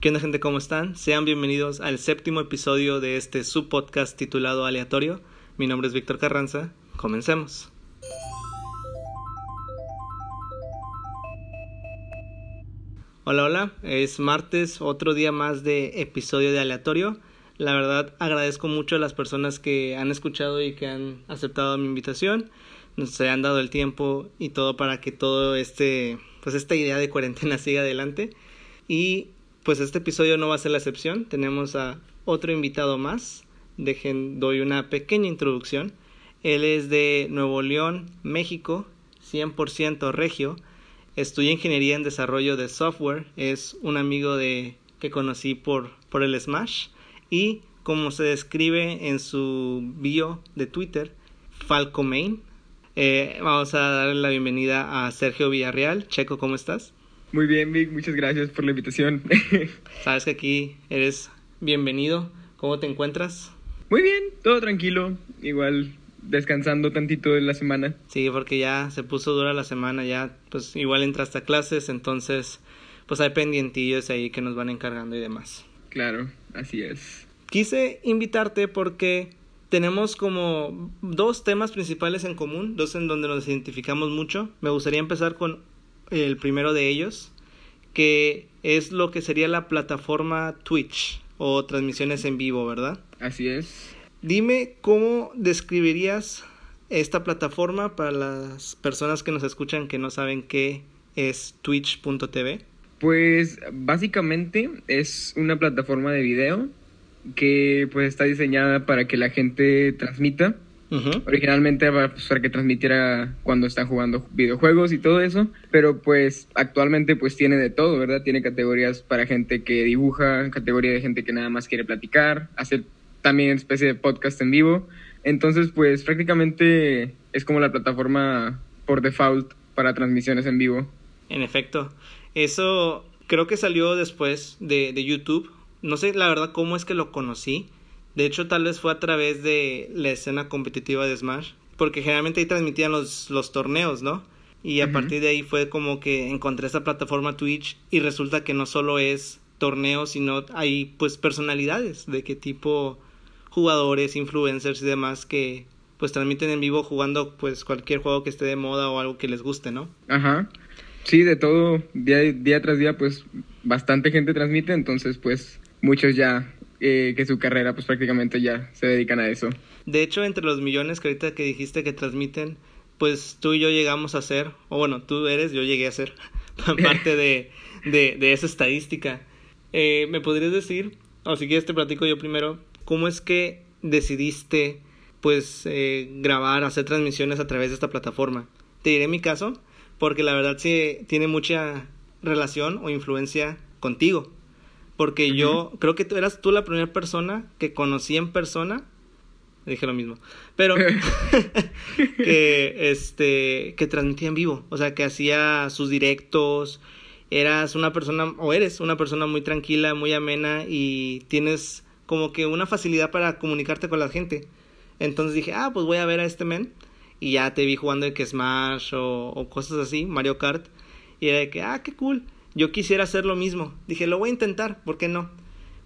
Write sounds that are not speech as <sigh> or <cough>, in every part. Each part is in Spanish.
¿Qué onda gente? ¿Cómo están? Sean bienvenidos al séptimo episodio de este subpodcast titulado Aleatorio. Mi nombre es Víctor Carranza. Comencemos. Hola, hola. Es martes, otro día más de episodio de Aleatorio. La verdad agradezco mucho a las personas que han escuchado y que han aceptado mi invitación. Se han dado el tiempo y todo para que todo este, pues esta idea de cuarentena siga adelante. Y pues este episodio no va a ser la excepción. Tenemos a otro invitado más. Dejen, doy una pequeña introducción. Él es de Nuevo León, México, 100% regio. Estudia ingeniería en desarrollo de software. Es un amigo de que conocí por, por el Smash. Y como se describe en su bio de Twitter, Falcomain. Eh, vamos a darle la bienvenida a Sergio Villarreal. Checo, ¿cómo estás? Muy bien, Vic, muchas gracias por la invitación. <laughs> Sabes que aquí eres bienvenido. ¿Cómo te encuentras? Muy bien, todo tranquilo. Igual descansando tantito de la semana. Sí, porque ya se puso dura la semana, ya pues igual entraste a clases, entonces pues hay pendientillos ahí que nos van encargando y demás. Claro, así es. Quise invitarte porque tenemos como dos temas principales en común, dos en donde nos identificamos mucho. Me gustaría empezar con el primero de ellos, que es lo que sería la plataforma Twitch o transmisiones en vivo, ¿verdad? Así es. Dime cómo describirías esta plataforma para las personas que nos escuchan que no saben qué es twitch.tv. Pues básicamente es una plataforma de video que pues está diseñada para que la gente transmita Originalmente pues, para que transmitiera cuando están jugando videojuegos y todo eso, pero pues actualmente pues tiene de todo, ¿verdad? Tiene categorías para gente que dibuja, categoría de gente que nada más quiere platicar, hacer también especie de podcast en vivo. Entonces pues prácticamente es como la plataforma por default para transmisiones en vivo. En efecto, eso creo que salió después de, de YouTube. No sé la verdad cómo es que lo conocí de hecho, tal vez fue a través de la escena competitiva de Smash, porque generalmente ahí transmitían los, los torneos, ¿no? Y a partir de ahí fue como que encontré esta plataforma Twitch y resulta que no solo es torneos, sino hay pues personalidades de qué tipo jugadores, influencers y demás que pues transmiten en vivo jugando pues cualquier juego que esté de moda o algo que les guste, ¿no? Ajá. Sí, de todo, día, día tras día pues bastante gente transmite, entonces pues muchos ya eh, que su carrera pues prácticamente ya se dedican a eso. De hecho, entre los millones que ahorita que dijiste que transmiten, pues tú y yo llegamos a ser, o bueno, tú eres, yo llegué a ser <laughs> parte de, de, esa estadística. Eh, ¿Me podrías decir, o si quieres te platico yo primero, cómo es que decidiste pues eh, grabar, hacer transmisiones a través de esta plataforma? Te diré mi caso, porque la verdad sí tiene mucha relación o influencia contigo. Porque yo creo que tú eras tú la primera persona que conocí en persona. Dije lo mismo. Pero <laughs> <laughs> que este que transmitía en vivo, o sea, que hacía sus directos. Eras una persona o eres una persona muy tranquila, muy amena y tienes como que una facilidad para comunicarte con la gente. Entonces dije, "Ah, pues voy a ver a este men." Y ya te vi jugando de que Smash o, o cosas así, Mario Kart. Y era de que, "Ah, qué cool." Yo quisiera hacer lo mismo. Dije, lo voy a intentar, ¿por qué no?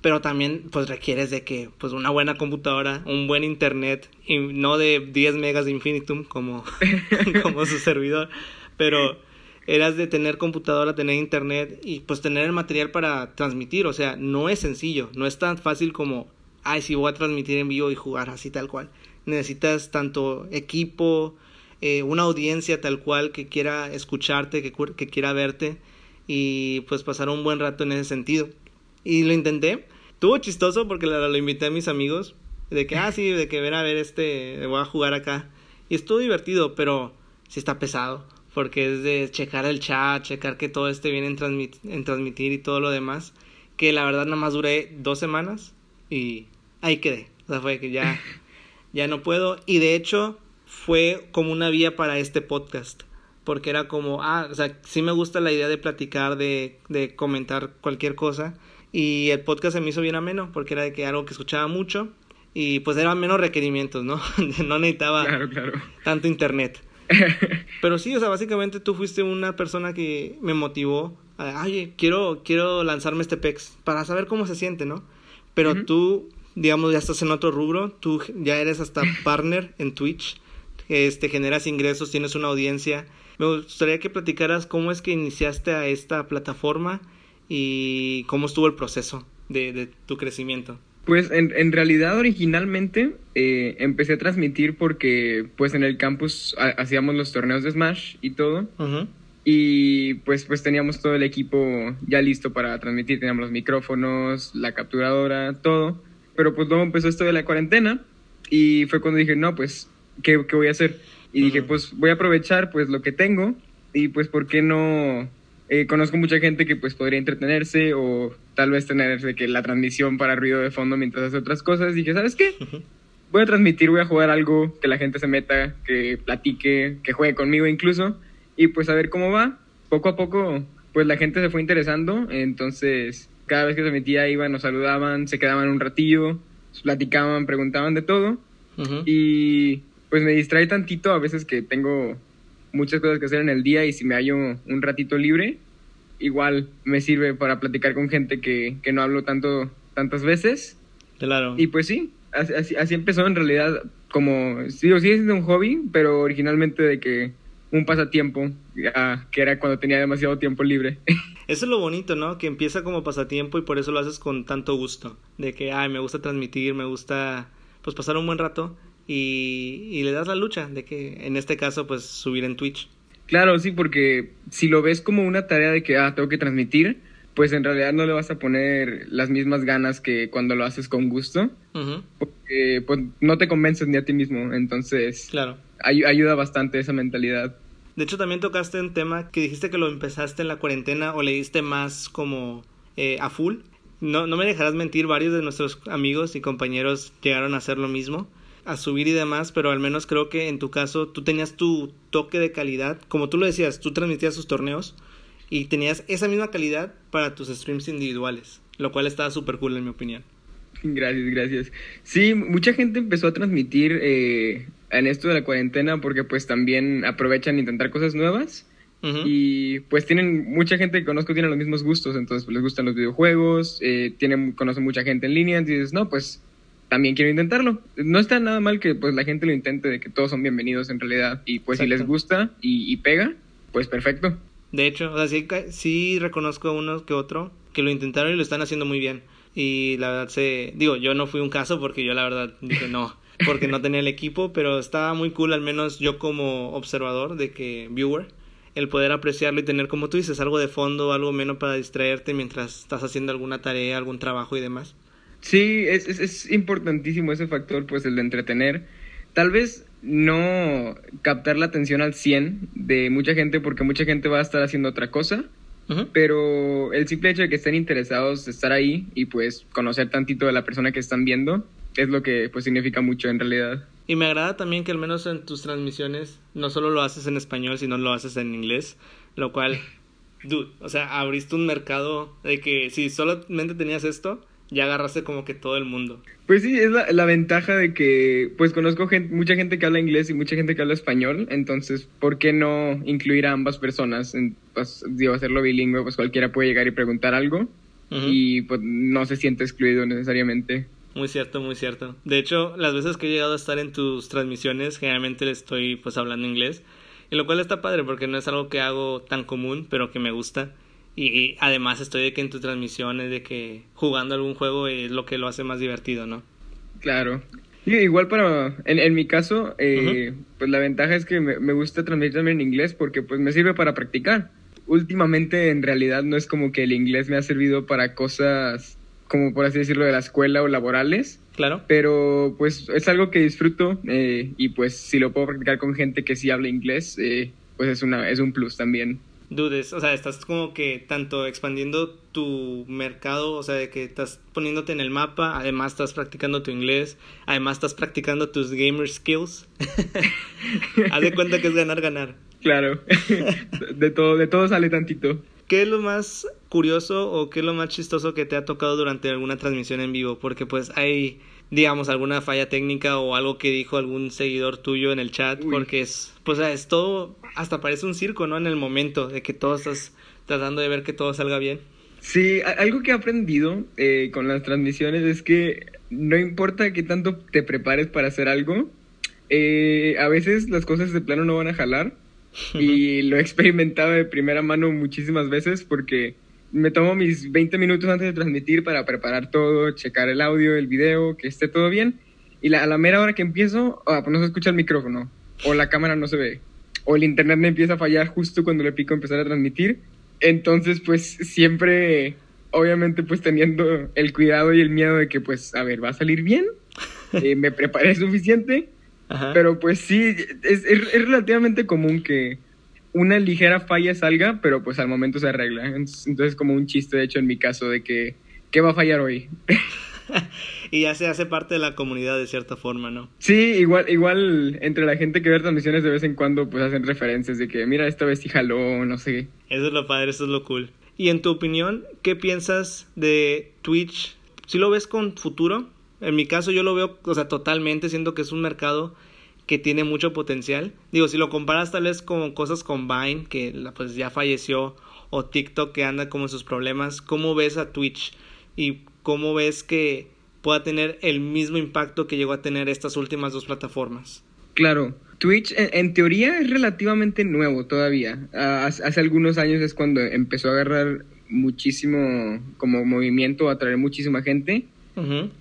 Pero también, pues requieres de que, pues una buena computadora, un buen internet, y no de 10 megas de infinitum como, <laughs> como su servidor, pero eras de tener computadora, tener internet y pues tener el material para transmitir. O sea, no es sencillo, no es tan fácil como, ay, si voy a transmitir en vivo y jugar así tal cual. Necesitas tanto equipo, eh, una audiencia tal cual que quiera escucharte, que, que quiera verte y pues pasar un buen rato en ese sentido. Y lo intenté. Tuvo chistoso porque lo, invité a mis amigos. De que, ah, sí, de que ven a ver este, voy a jugar acá. Y estuvo divertido, pero sí está pesado. Porque es de checar el chat, checar que todo esté bien en, en transmitir y todo lo demás. Que la verdad nada más duré dos semanas y ahí quedé. O sea, fue que ya, <laughs> ya no puedo. Y de hecho fue como una vía para este podcast porque era como, ah, o sea, sí me gusta la idea de platicar, de, de comentar cualquier cosa. Y el podcast se me hizo bien ameno, porque era de que algo que escuchaba mucho y pues eran menos requerimientos, ¿no? <laughs> no necesitaba tanto internet. <laughs> Pero sí, o sea, básicamente tú fuiste una persona que me motivó Oye, quiero, quiero lanzarme este PEX para saber cómo se siente, ¿no? Pero tú, digamos, ya estás en otro rubro, tú ya eres hasta <laughs> partner en Twitch, este, generas ingresos, tienes una audiencia. Me gustaría que platicaras cómo es que iniciaste a esta plataforma y cómo estuvo el proceso de, de tu crecimiento. Pues en, en realidad originalmente eh, empecé a transmitir porque pues en el campus hacíamos los torneos de Smash y todo. Y pues, pues teníamos todo el equipo ya listo para transmitir. Teníamos los micrófonos, la capturadora, todo. Pero pues luego empezó esto de la cuarentena y fue cuando dije, no, pues, ¿qué, qué voy a hacer? Y dije, pues voy a aprovechar pues lo que tengo y pues, ¿por qué no eh, conozco mucha gente que pues podría entretenerse o tal vez tener que la transmisión para ruido de fondo mientras hace otras cosas. Dije, ¿sabes qué? Voy a transmitir, voy a jugar algo, que la gente se meta, que platique, que juegue conmigo incluso y pues a ver cómo va. Poco a poco pues la gente se fue interesando, entonces cada vez que se metía iban, nos saludaban, se quedaban un ratillo, platicaban, preguntaban de todo y pues me distrae tantito a veces que tengo muchas cosas que hacer en el día y si me hallo un ratito libre, igual me sirve para platicar con gente que, que no hablo tanto tantas veces. Claro. Y pues sí, así, así empezó en realidad como, sí, sigue siendo un hobby, pero originalmente de que un pasatiempo, que era cuando tenía demasiado tiempo libre. <laughs> Eso es lo bonito, ¿no? Que empieza como pasatiempo y por eso lo haces con tanto gusto. De que, ay, me gusta transmitir, me gusta, pues, pasar un buen rato y, le das la lucha de que en este caso pues subir en Twitch. Claro, sí, porque si lo ves como una tarea de que, ah, tengo que transmitir, pues en realidad no le vas a poner las mismas ganas que cuando lo haces con gusto, porque pues, no te convences ni a ti mismo, entonces claro. ayuda bastante esa mentalidad. De hecho, también tocaste un tema que dijiste que lo empezaste en la cuarentena o le diste más como eh, a full. No, no me dejarás mentir, varios de nuestros amigos y compañeros llegaron a hacer lo mismo a subir y demás, pero al menos creo que en tu caso tú tenías tu toque de calidad, como tú lo decías, tú transmitías sus torneos y tenías esa misma calidad para tus streams individuales, lo cual estaba súper cool en mi opinión. Gracias, gracias. Sí, mucha gente empezó a transmitir eh, en esto de la cuarentena porque pues también aprovechan intentar cosas nuevas. Y pues tienen, mucha gente que conozco tiene los mismos gustos, entonces pues, les gustan los videojuegos, eh, tienen, conocen mucha gente en línea, entonces no, pues también quiero intentarlo. No está nada mal que pues la gente lo intente, de que todos son bienvenidos en realidad. Y pues si les gusta y, pega, pues perfecto. De hecho, o sea, sí, reconozco a uno que otro que lo intentaron y lo están haciendo muy bien. Y la verdad se... Digo, yo no fui un caso porque yo la verdad dije no, porque no tenía el equipo, pero estaba muy cool, al menos yo como observador de que, viewer, el poder apreciarlo y tener, como tú dices, algo de fondo, algo menos para distraerte mientras estás haciendo alguna tarea, algún trabajo y demás. Sí, es, es, es, importantísimo ese factor, pues el de entretener. Tal vez no captar la atención al 100 de mucha gente porque mucha gente va a estar haciendo otra cosa, pero el simple hecho de que estén interesados, estar ahí y pues conocer tantito de la persona que están viendo, es lo que pues significa mucho en realidad. Y me agrada también que al menos en tus transmisiones no solo lo haces en español, sino lo haces en inglés, lo cual, <laughs> dude, o sea, abriste un mercado de que si solamente tenías esto, ya agarraste como que todo el mundo. Pues sí, es la, la ventaja de que, pues conozco gente, mucha gente que habla inglés y mucha gente que habla español, entonces, ¿por qué no incluir a ambas personas? En, pues, digo, hacerlo bilingüe, pues cualquiera puede llegar y preguntar algo y pues no se siente excluido necesariamente. Muy cierto, muy cierto. De hecho, las veces que he llegado a estar en tus transmisiones, generalmente le estoy pues hablando inglés, y lo cual está padre porque no es algo que hago tan común, pero que me gusta. Y, además estoy de que en tus transmisiones, de que jugando algún juego es lo que lo hace más divertido, ¿no? Claro. igual para, en, en mi caso, eh, pues la ventaja es que me, me, gusta transmitir también en inglés porque pues me sirve para practicar. Últimamente en realidad no es como que el inglés me ha servido para cosas como por así decirlo de la escuela o laborales. Claro. Pero pues es algo que disfruto eh, y pues si lo puedo practicar con gente que sí habla inglés, eh, pues es, una, es un plus también dudes, o sea, estás como que tanto expandiendo tu mercado, o sea, de que estás poniéndote en el mapa, además estás practicando tu inglés, además estás practicando tus gamer skills. <laughs> Haz de cuenta que es ganar, ganar. Claro, <laughs> de todo, de todo sale tantito. ¿Qué es lo más curioso o qué es lo más chistoso que te ha tocado durante alguna transmisión en vivo? Porque pues hay digamos, alguna falla técnica o algo que dijo algún seguidor tuyo en el chat, porque es, pues, es todo, hasta parece un circo, ¿no? En el momento de que todos estás tratando de ver que todo salga bien. Sí, algo que he aprendido eh, con las transmisiones es que no importa qué tanto te prepares para hacer algo, eh, a veces las cosas de plano no van a jalar. Y lo he experimentado de primera mano muchísimas veces porque me tomo mis 20 minutos antes de transmitir para preparar todo, checar el audio, el video, que esté todo bien. Y a la mera hora que empiezo, pues no se escucha el micrófono, o la cámara no se ve, o el internet me empieza a fallar justo cuando le pico empezar a transmitir. Entonces, pues siempre, obviamente, pues teniendo el cuidado y el miedo de que, pues, a ver, va a salir bien, eh, me preparé suficiente <laughs> pero pues sí, es, es, relativamente común que una ligera falla salga, pero pues al momento se arregla. Entonces, como un chiste, de hecho, en mi caso, de que, ¿qué va a fallar hoy? <laughs> y ya se hace parte de la comunidad de cierta forma, ¿no? Sí, igual, igual entre la gente que ve transmisiones de vez en cuando, pues hacen referencias de que, mira, esta vez sí jaló, no sé. Eso es lo padre, eso es lo cool. Y en tu opinión, ¿qué piensas de Twitch? ¿Si lo ves con futuro? En mi caso yo lo veo, o sea, totalmente, siento que es un mercado que tiene mucho potencial. Digo, si lo comparas tal vez con cosas con Vine, que pues ya falleció, o TikTok que anda como sus problemas, ¿cómo ves a Twitch? Y cómo ves que pueda tener el mismo impacto que llegó a tener estas últimas dos plataformas. Claro, Twitch en, teoría es relativamente nuevo todavía. Ah, hace algunos años es cuando empezó a agarrar muchísimo como movimiento, a atraer muchísima gente.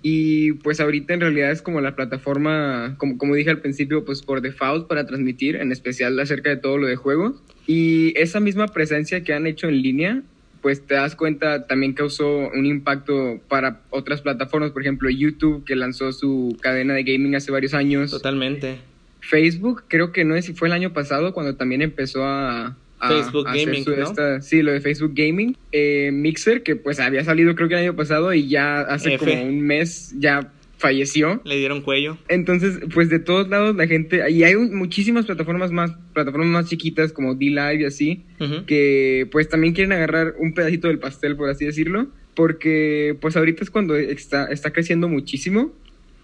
Y pues ahorita en realidad es como la plataforma, como, como dije al principio, pues por default para transmitir, en especial acerca de todo lo de juegos. Y esa misma presencia que han hecho en línea, pues te das cuenta también causó un impacto para otras plataformas, por ejemplo YouTube que lanzó su cadena de gaming hace varios años. Totalmente. Facebook creo que no sé si fue el año pasado cuando también empezó a, Facebook Gaming, ¿no? sí, lo de Facebook Gaming. Eh, Mixer, que pues había salido creo que el año pasado y ya hace como un mes ya falleció. Le dieron cuello. Entonces, pues de todos lados la gente, y hay muchísimas plataformas más, plataformas más chiquitas como D-Live y así, que pues también quieren agarrar un pedacito del pastel, por así decirlo, porque pues ahorita es cuando está, está creciendo muchísimo,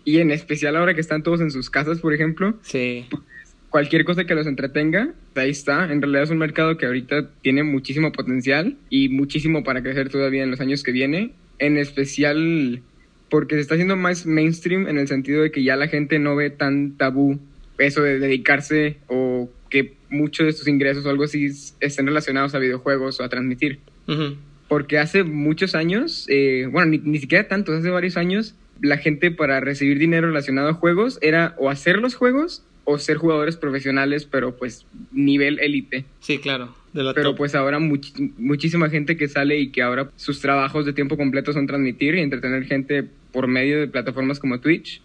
y en especial ahora que están todos en sus casas, por ejemplo. Sí. Cualquier cosa que los entretenga, ahí está. En realidad es un mercado que ahorita tiene muchísimo potencial y muchísimo para crecer todavía en los años que viene. En especial porque se está haciendo más mainstream en el sentido de que ya la gente no ve tan tabú eso de dedicarse o que muchos de sus ingresos o algo así estén relacionados a videojuegos o a transmitir. Porque hace muchos años, eh, bueno, ni, ni siquiera tantos, hace varios años, la gente para recibir dinero relacionado a juegos era o hacer los juegos o ser jugadores profesionales, pero pues nivel élite. Sí, claro. pero pues ahora muchísima gente que sale y que ahora sus trabajos de tiempo completo son transmitir y entretener gente por medio de plataformas como Twitch,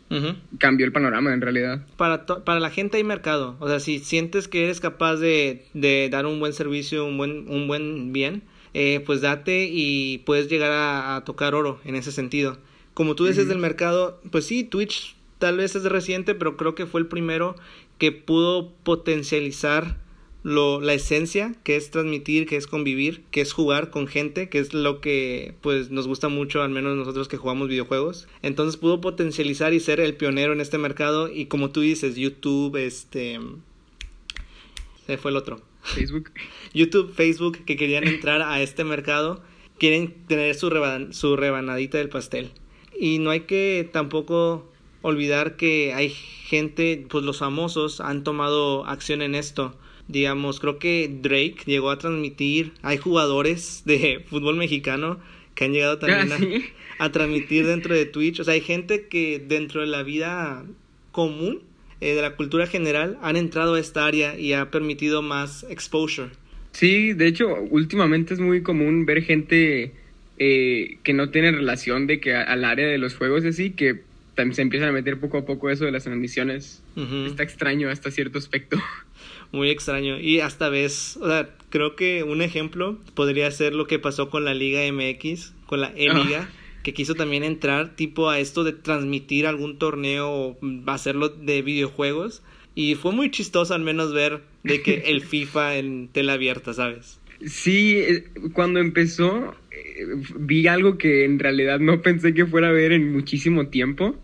cambió el panorama en realidad. Para, para la gente hay mercado. O sea, si sientes que eres capaz de, de dar un buen servicio, un buen, un buen bien, eh, pues date y puedes llegar a, tocar oro en ese sentido. Como tú dices del mercado, pues sí, Twitch tal vez es reciente, pero creo que fue el primero que pudo potencializar lo, la esencia, que es transmitir, que es convivir, que es jugar con gente, que es lo que pues nos gusta mucho, al menos nosotros que jugamos videojuegos. Entonces pudo potencializar y ser el pionero en este mercado y como tú dices, YouTube, este... Se fue el otro. Facebook. <laughs> YouTube, Facebook, que querían entrar a este mercado, quieren tener su, su rebanadita del pastel. Y no hay que tampoco olvidar que hay gente, pues los famosos han tomado acción en esto. Digamos, creo que Drake llegó a transmitir, hay jugadores de <laughs> fútbol mexicano que han llegado también ah, a, transmitir dentro de Twitch. O sea, hay gente que dentro de la vida común, eh, de la cultura general, han entrado a esta área y ha permitido más exposure. Sí, de hecho, últimamente es muy común ver gente eh, que no tiene relación de que al área de los juegos así, que se empiezan a meter poco a poco eso de las transmisiones. Está extraño hasta cierto aspecto. <laughs> Muy extraño. Y hasta ves, o sea, creo que un ejemplo podría ser lo que pasó con la Liga MX, con la E-Liga. que quiso también entrar tipo a esto de transmitir algún torneo o hacerlo de videojuegos. Y fue muy chistoso al menos ver de que el <laughs> FIFA en tela abierta, ¿sabes? Sí, eh, cuando empezó eh, vi algo que en realidad no pensé que fuera a ver en muchísimo tiempo.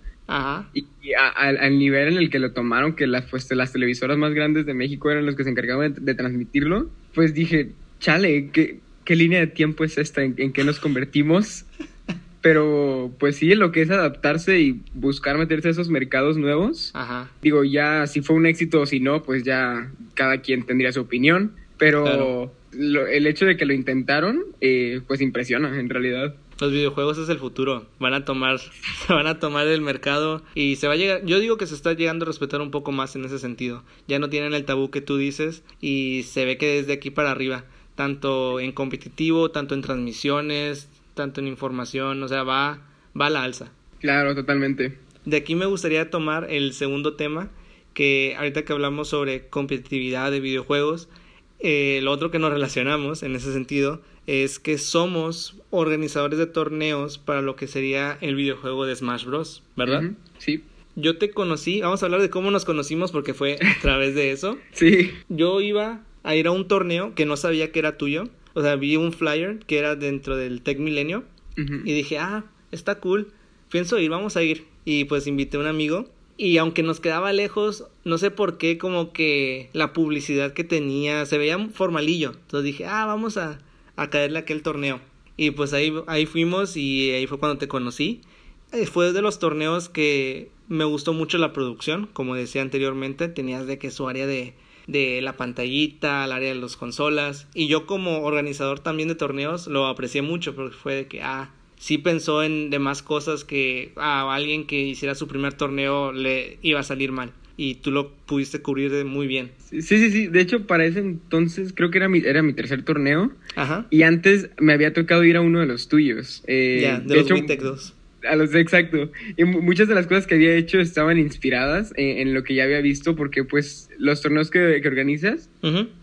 Y, al nivel en el que lo tomaron, que las, pues, las televisoras más grandes de México eran los que se encargaban de, transmitirlo, pues dije, chale, ¿qué, qué línea de tiempo es esta en, en que nos convertimos. <laughs> Pero pues sí, lo que es adaptarse y buscar meterse a esos mercados nuevos. Ajá. Digo, ya si fue un éxito o si no, pues ya cada quien tendría su opinión. Pero lo- el hecho de que lo intentaron, eh, pues impresiona en realidad. Los videojuegos es el futuro. Van a tomar, <laughs> se van a tomar el mercado y se va a llegar. Yo digo que se está llegando a respetar un poco más en ese sentido. Ya no tienen el tabú que tú dices y se ve que desde aquí para arriba, tanto en competitivo, tanto en transmisiones, tanto en información, o sea, va, va a la alza. Claro, totalmente. De aquí me gustaría tomar el segundo tema, que ahorita que hablamos sobre competitividad de videojuegos, eh, lo otro que nos relacionamos en ese sentido es que somos organizadores de torneos para lo que sería el videojuego de Smash Bros, ¿verdad? Sí, Yo te conocí, vamos a hablar de cómo nos conocimos porque fue a través de eso. <laughs> sí. Yo iba a ir a un torneo que no sabía que era tuyo, o sea, vi un flyer que era dentro del Tech Milenio y dije, ah, está cool, pienso ir, vamos a ir. Y pues invité a un amigo. Y aunque nos quedaba lejos, no sé por qué, como que la publicidad que tenía se veía formalillo. Entonces dije, ah, vamos a, a caerle aquel torneo. Y pues ahí, ahí fuimos y ahí fue cuando te conocí. Eh, Fue de los torneos que me gustó mucho la producción, como decía anteriormente, tenías de que su área de, de la pantallita, el área de las consolas, y yo como organizador también de torneos lo aprecié mucho porque fue de que, ah, sí pensó en demás cosas que a alguien que hiciera su primer torneo le iba a salir mal, y tú lo pudiste cubrir muy bien. Sí, sí, sí. De hecho, para ese entonces creo que era mi, era mi tercer torneo. Ajá. Y antes me había tocado ir a uno de los tuyos. Eh, ya, de, los hecho, Witec 2. A los exacto. Y mu- muchas de las cosas que había hecho estaban inspiradas en, en lo que ya había visto, porque pues los torneos que, que organizas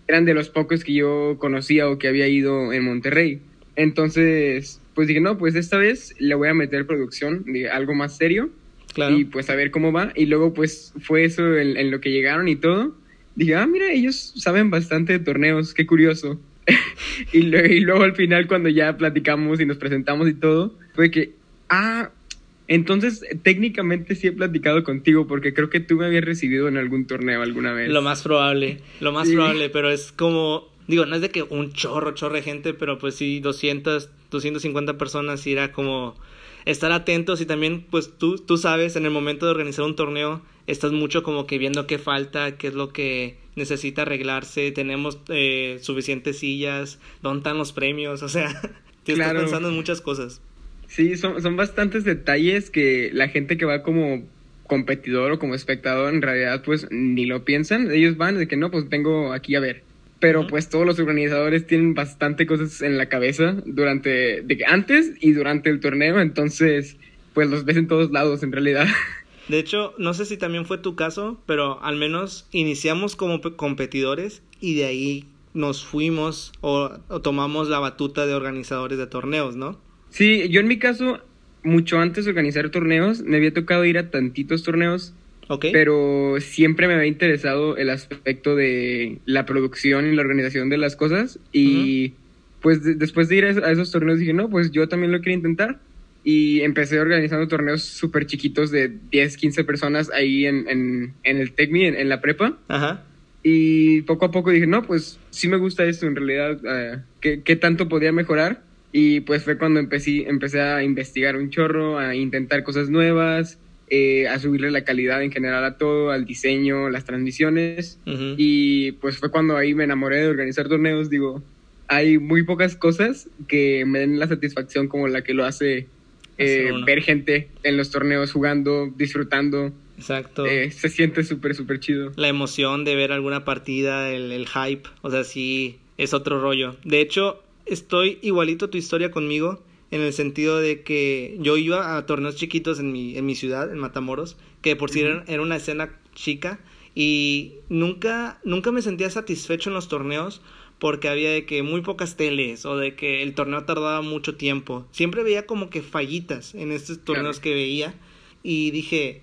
eran de los pocos que yo conocía o que había ido en Monterrey. Entonces, pues dije, no, pues esta vez le voy a meter producción de algo más serio Claro. y pues a ver cómo va. Y luego pues fue eso en, en lo que llegaron y todo. Dije, ah, mira, ellos saben bastante de torneos, qué curioso. <laughs> y, luego al final cuando ya platicamos y nos presentamos y todo, fue que, ah, entonces técnicamente sí he platicado contigo porque creo que tú me habías recibido en algún torneo alguna vez. Lo más probable, lo más Sí. probable, pero es como, digo, no es de que un chorro, chorro de gente, pero pues sí, 200, 250 personas, y era como estar atentos y también, pues tú, tú sabes, en el momento de organizar un torneo, estás mucho como que viendo qué falta, qué es lo que necesita arreglarse, tenemos eh, suficientes sillas, dónde están los premios, <laughs> o sea, te Claro. estás pensando en muchas cosas. Sí, son, son bastantes detalles que la gente que va como competidor o como espectador en realidad pues ni lo piensan. Ellos van de que no, pues vengo aquí a ver. Pero pues todos los organizadores tienen bastante cosas en la cabeza durante, de antes y durante el torneo, entonces pues los ves en todos lados en realidad. De hecho, no sé si también fue tu caso, pero al menos iniciamos como pe- competidores y de ahí nos fuimos o, o tomamos la batuta de organizadores de torneos, ¿no? Sí, yo en mi caso, mucho antes de organizar torneos, me había tocado ir a tantitos torneos ¿Ok? pero siempre me había interesado el aspecto de la producción y la organización de las cosas y pues de- después de ir a, a esos torneos dije, no, pues yo también lo quiero intentar y empecé organizando torneos súper chiquitos de 10, 15 personas ahí en, en, en el TECMI, en, en la prepa Ajá. y poco a poco dije, no, pues sí me gusta esto en realidad, eh, ¿qué, qué tanto podía mejorar? Y pues fue cuando empecé, empecé a investigar un chorro, a intentar cosas nuevas, eh, a subirle la calidad en general a todo, al diseño, las transmisiones. Y pues fue cuando ahí me enamoré de organizar torneos. Digo, hay muy pocas cosas que me den la satisfacción como la que lo hace eh, ver gente en los torneos jugando, disfrutando. Exacto. Eh, se siente súper, súper chido. La emoción de ver alguna partida, el, el hype, o sea, sí, es otro rollo. De hecho, estoy igualito a tu historia conmigo, en el sentido de que yo iba a torneos chiquitos en mi, en mi ciudad, en Matamoros, que por si era, era una escena chica, y nunca, nunca me sentía satisfecho en los torneos porque había de que muy pocas teles o de que el torneo tardaba mucho tiempo. Siempre veía como que fallitas en estos torneos Claro. que veía y dije,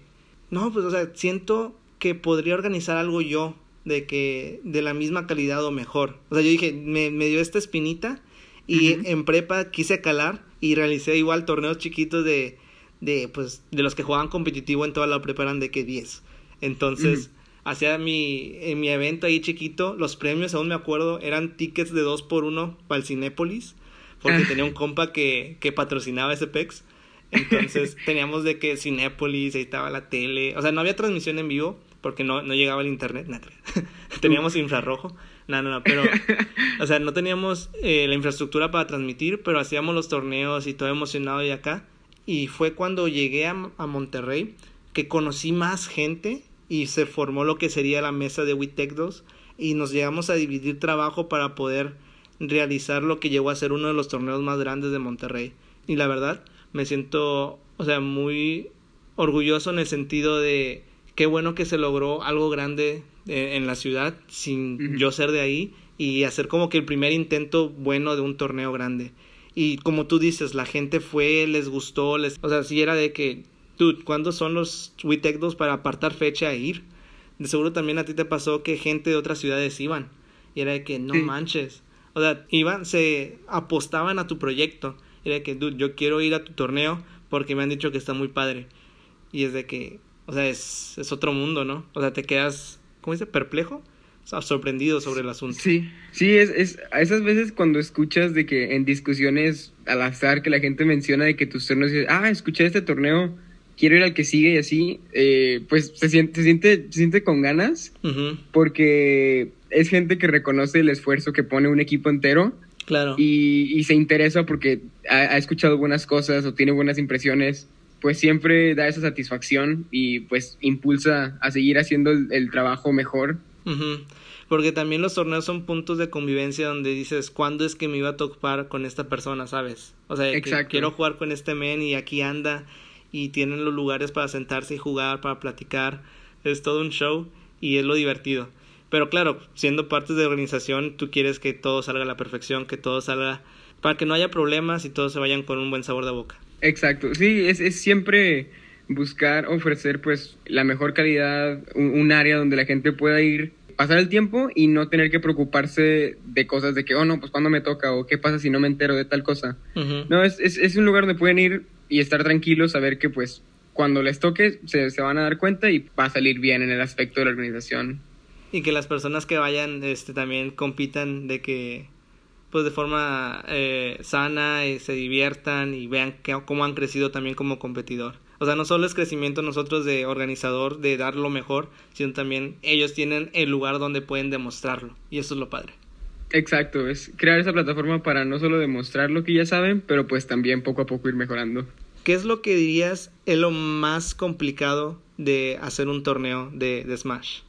no, pues o sea, siento que podría organizar algo yo de que de la misma calidad o mejor. O sea, yo dije, me, me dio esta espinita y en prepa quise calar y realicé igual torneos chiquitos de, de pues de los que jugaban competitivo en toda la prepa eran de que 10. Entonces, hacía mi, en mi evento ahí chiquito, los premios, aún me acuerdo, eran tickets de dos por uno para el Cinépolis, porque tenía un compa que, que patrocinaba ese PEX. Entonces <laughs> teníamos de que Cinépolis, ahí estaba la tele, o sea, no había transmisión en vivo, porque no, no llegaba el internet, nada. <laughs> teníamos infrarrojo. No, no, no, pero, <laughs> o sea, no teníamos eh, la infraestructura para transmitir, pero hacíamos los torneos y todo emocionado y acá. Y fue cuando llegué a, Monterrey que conocí más gente y se formó lo que sería la mesa de WeTech 2 y nos llegamos a dividir trabajo para poder realizar lo que llegó a ser uno de los torneos más grandes de Monterrey. Y la verdad, me siento, o sea, muy orgulloso en el sentido de qué bueno que se logró algo grande en la ciudad sin yo ser de ahí y hacer como que el primer intento bueno de un torneo grande. Y como tú dices, la gente fue, les gustó, les, o sea, si era de que, dude, ¿cuándo son los WeTech para apartar fecha e ir? De seguro también a ti te pasó que gente de otras ciudades iban. Y era de que, no manches. O sea, iban, se apostaban a tu proyecto. Era de que, dude, yo quiero ir a tu torneo porque me han dicho que está muy padre. Y es de que, o sea, es, es otro mundo, ¿no? O sea, te quedas ¿cómo dice? Perplejo. O sea, sorprendido sobre el asunto. Sí, sí, es, es a esas veces cuando escuchas de que en discusiones al azar que la gente menciona de que tus torneos ah, escuché este torneo, quiero ir al que sigue y así, eh, pues se siente, se siente, se siente con ganas porque es gente que reconoce el esfuerzo que pone un equipo entero. Claro. Y, y se interesa porque ha, ha, escuchado buenas cosas o tiene buenas impresiones pues siempre da esa satisfacción y pues impulsa a seguir haciendo el, trabajo mejor. Porque también los torneos son puntos de convivencia donde dices, ¿cuándo es que me iba a topar con esta persona, sabes? O sea, quiero jugar con este men y aquí anda y tienen los lugares para sentarse y jugar, para platicar. Es todo un show y es lo divertido. Pero claro, siendo parte de organización, tú quieres que todo salga a la perfección, que todo salga para que no haya problemas y todos se vayan con un buen sabor de boca. Exacto, sí, es, es siempre buscar ofrecer pues la mejor calidad, un, área donde la gente pueda ir, pasar el tiempo y no tener que preocuparse de cosas de que, oh no, pues cuando me toca o qué pasa si no me entero de tal cosa. No, es, es, es, un lugar donde pueden ir y estar tranquilos, saber que pues cuando les toque se, se van a dar cuenta y va a salir bien en el aspecto de la organización. Y que las personas que vayan este, también compitan de que pues de forma eh, sana y se diviertan y vean cómo han crecido también como competidor. O sea, no solo es crecimiento nosotros de organizador, de dar lo mejor, sino también ellos tienen el lugar donde pueden demostrarlo. Y eso es lo padre. Exacto, es crear esa plataforma para no solo demostrar lo que ya saben, pero pues también poco a poco ir mejorando. ¿Qué es lo que dirías es lo más complicado de hacer un torneo de, de Smash?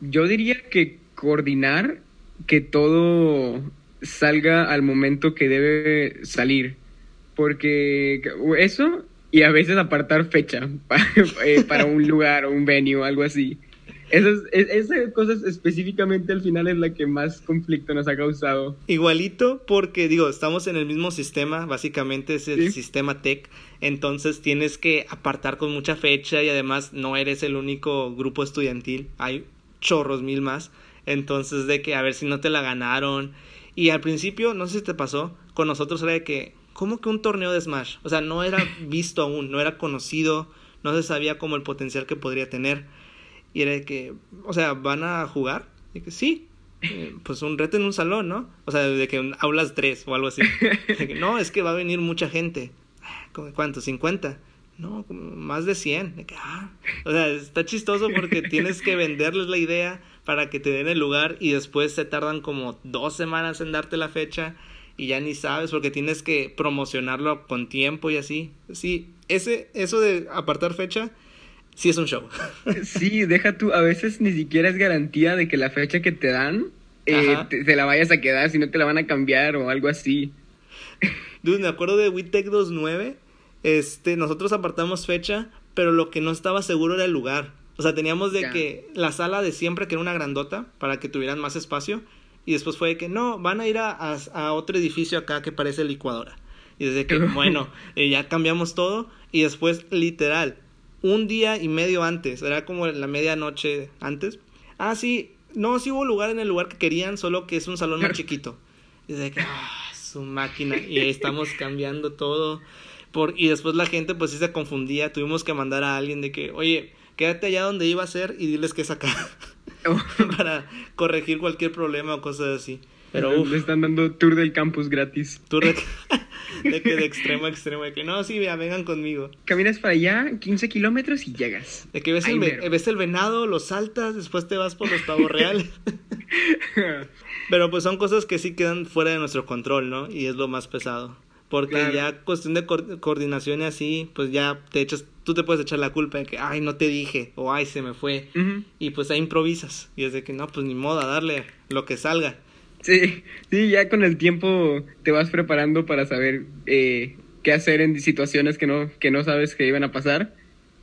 Yo diría que coordinar que todo salga al momento que debe salir. Porque eso y a veces apartar fecha <laughs> eh, para, un lugar o un venue o algo así. Esas, esa cosas específicamente al final es la que más conflicto nos ha causado. Igualito porque digo, estamos en el mismo sistema, básicamente es el sistema tech, entonces tienes que apartar con mucha fecha y además no eres el único grupo estudiantil, hay chorros mil más, entonces de que a ver si no te la ganaron y al principio, no sé si te pasó, con nosotros era de que, ¿cómo que un torneo de Smash? O sea, no era <laughs> visto aún, no era conocido, no se sabía como el potencial que podría tener. Y era de que, o sea, ¿van a jugar? Y que sí, eh, pues un reto en un salón, ¿no? O sea, de que aulas tres o algo así. que, no, es que va a venir mucha gente. ¿Cuánto? ¿50? No, más de 100. De que, ah. O sea, está chistoso porque tienes que venderles la idea para que te den el lugar y después se tardan como dos semanas en darte la fecha y ya ni sabes porque tienes que promocionarlo con tiempo y así. Sí, ese, eso de apartar fecha, sí es un show. <laughs> Sí, deja tú, a veces ni siquiera es garantía de que la fecha que te dan eh, te, la vayas a quedar, si no te la van a cambiar o algo así. Dude, me acuerdo de WeTech 29, este, nosotros apartamos fecha, pero lo que no estaba seguro era el lugar. O sea, teníamos de que la sala de siempre, que era una grandota, para que tuvieran más espacio. Y después fue de que no, van a ir a, a, otro edificio acá que parece licuadora. Y desde que, <laughs> bueno, eh, ya cambiamos todo. Y después, literal, un día y medio antes, era como la medianoche antes. Ah, sí, no, sí hubo lugar en el lugar que querían, solo que es un salón más <laughs> chiquito. Y desde que, ah, su máquina. Y estamos cambiando todo. Por, y después la gente, pues sí se confundía. Tuvimos que mandar a alguien de que, oye, quédate allá donde iba a ser y diles que es acá. Para corregir cualquier problema o cosas así. Pero Le están dando tour del campus gratis. Tour <laughs> <laughs> de, que de extremo a extremo. De que no, sí, vea, vengan conmigo. Caminas para allá 15 kilómetros y llegas. De que ves, el, ves el venado, lo saltas, después te vas por los pavos reales. <laughs> Pero pues son cosas que sí quedan fuera de nuestro control, ¿no? Y es lo más pesado. Porque ya cuestión de coordinación y así, pues ya te echas, tú te puedes echar la culpa de que, ay, no te dije, o ay, se me fue. Y pues ahí improvisas. Y es de que no, pues ni modo, a darle lo que salga. Sí, sí, ya con el tiempo te vas preparando para saber eh, qué hacer en situaciones que no, que no sabes que iban a pasar.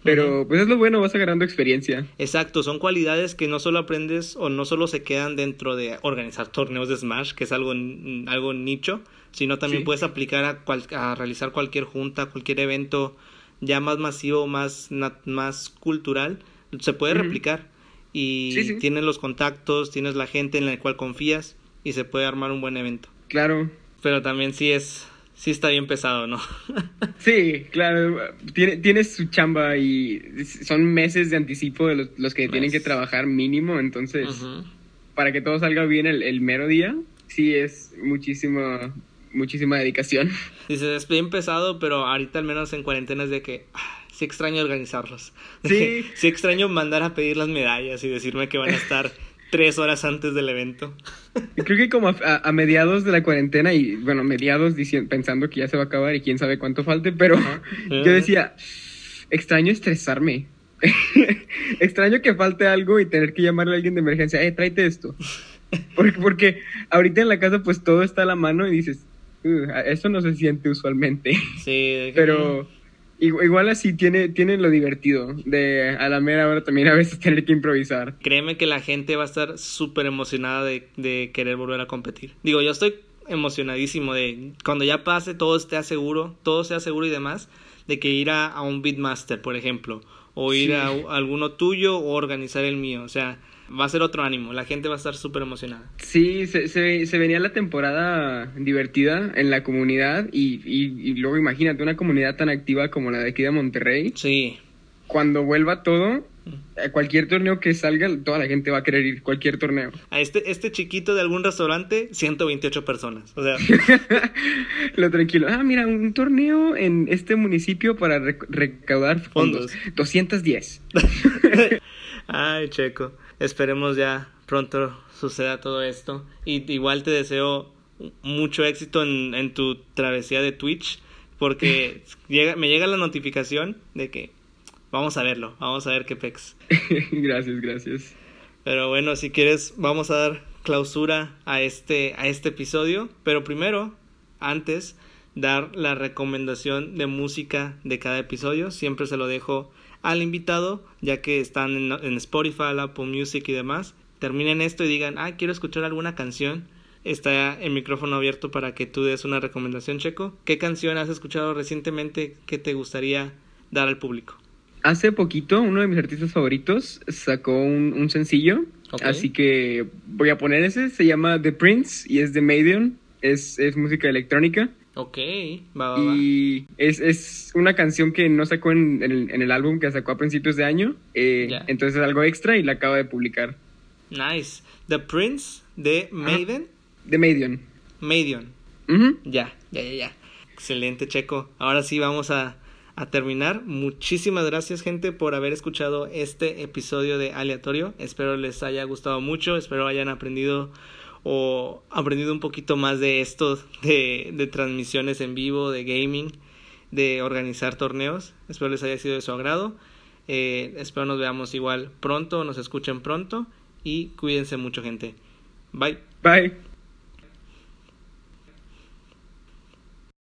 Pero pues es lo bueno, vas agarrando experiencia. Exacto, son cualidades que no solo aprendes o no solo se quedan dentro de organizar torneos de Smash, que es algo, algo nicho, sino también puedes aplicar a, a, realizar cualquier junta, cualquier evento ya más masivo, más, más cultural, se puede replicar. Y tienes los contactos, tienes la gente en la cual confías y se puede armar un buen evento. Claro. Pero también sí es, sí está bien pesado, ¿no? <laughs> sí, claro. Tiene, tienes su chamba y son meses de anticipo de los, que tienen que trabajar mínimo, entonces para que todo salga bien el, el mero día, sí es muchísima, muchísima dedicación. <laughs> Dice, es bien pesado, pero ahorita al menos en cuarentena es de que ah, sí extraño organizarlos. <laughs> Sí. sí extraño mandar a pedir las medallas y decirme que van a estar tres horas antes del evento. Creo que como a, mediados de la cuarentena y bueno, mediados pensando que ya se va a acabar y quién sabe cuánto falte, pero <laughs> yo decía, extraño estresarme. <laughs> extraño que falte algo y tener que llamarle a alguien de emergencia, eh, tráete esto. <laughs> Porque, porque ahorita en la casa pues todo está a la mano y dices, eso no se siente usualmente. Sí, pero Igual así tiene, tiene lo divertido de a la mera hora también a veces tener que improvisar. Créeme que la gente va a estar súper emocionada de, de querer volver a competir. Digo, yo estoy emocionadísimo de cuando ya pase, todo esté seguro, todo sea seguro y demás, de que ir a, un Beatmaster, por ejemplo, o ir a, a, alguno tuyo o organizar el mío. O sea, va a ser otro ánimo, la gente va a estar súper emocionada. Sí, se, se, venía la temporada divertida en la comunidad y, y, luego imagínate una comunidad tan activa como la de aquí de Monterrey. Sí. Cuando vuelva todo, a cualquier torneo que salga, toda la gente va a querer ir, cualquier torneo. A este, este chiquito de algún restaurante, 128 personas. O sea. <laughs> Lo tranquilo. Ah, mira, un torneo en este municipio para recaudar fondos. fondos. 210. <laughs> Ay, Checo esperemos ya pronto suceda todo esto. Y igual te deseo mucho éxito en, en tu travesía de Twitch, porque <laughs> llega, me llega la notificación de que vamos a verlo, vamos a ver qué pex. <laughs> gracias, gracias. Pero bueno, si quieres, vamos a dar clausura a este, a este episodio. Pero primero, antes, dar la recomendación de música de cada episodio. Siempre se lo dejo al invitado, ya que están en, Spotify, Apple Music y demás. Terminen esto y digan, ah, quiero escuchar alguna canción. Está el micrófono abierto para que tú des una recomendación, Checo. ¿Qué canción has escuchado recientemente que te gustaría dar al público? Hace poquito, uno de mis artistas favoritos sacó un, sencillo, así que voy a poner ese. Se llama The Prince y es de Maiden, es, es música electrónica. Ok, va, va, Y es, es una canción que no sacó en, en, el, álbum que sacó a principios de año. Eh, entonces es algo extra y la acaba de publicar. Nice. The Prince de Maiden. De Maiden. Maiden. Ya, ya, ya, ya. Excelente, Checo. Ahora sí vamos a, a terminar. Muchísimas gracias, gente, por haber escuchado este episodio de Aleatorio. Espero les haya gustado mucho. Espero hayan aprendido o aprendido un poquito más de esto de, de transmisiones en vivo, de gaming, de organizar torneos. Espero les haya sido de su agrado. Eh, espero nos veamos igual pronto, nos escuchen pronto y cuídense mucho gente. Bye. Bye.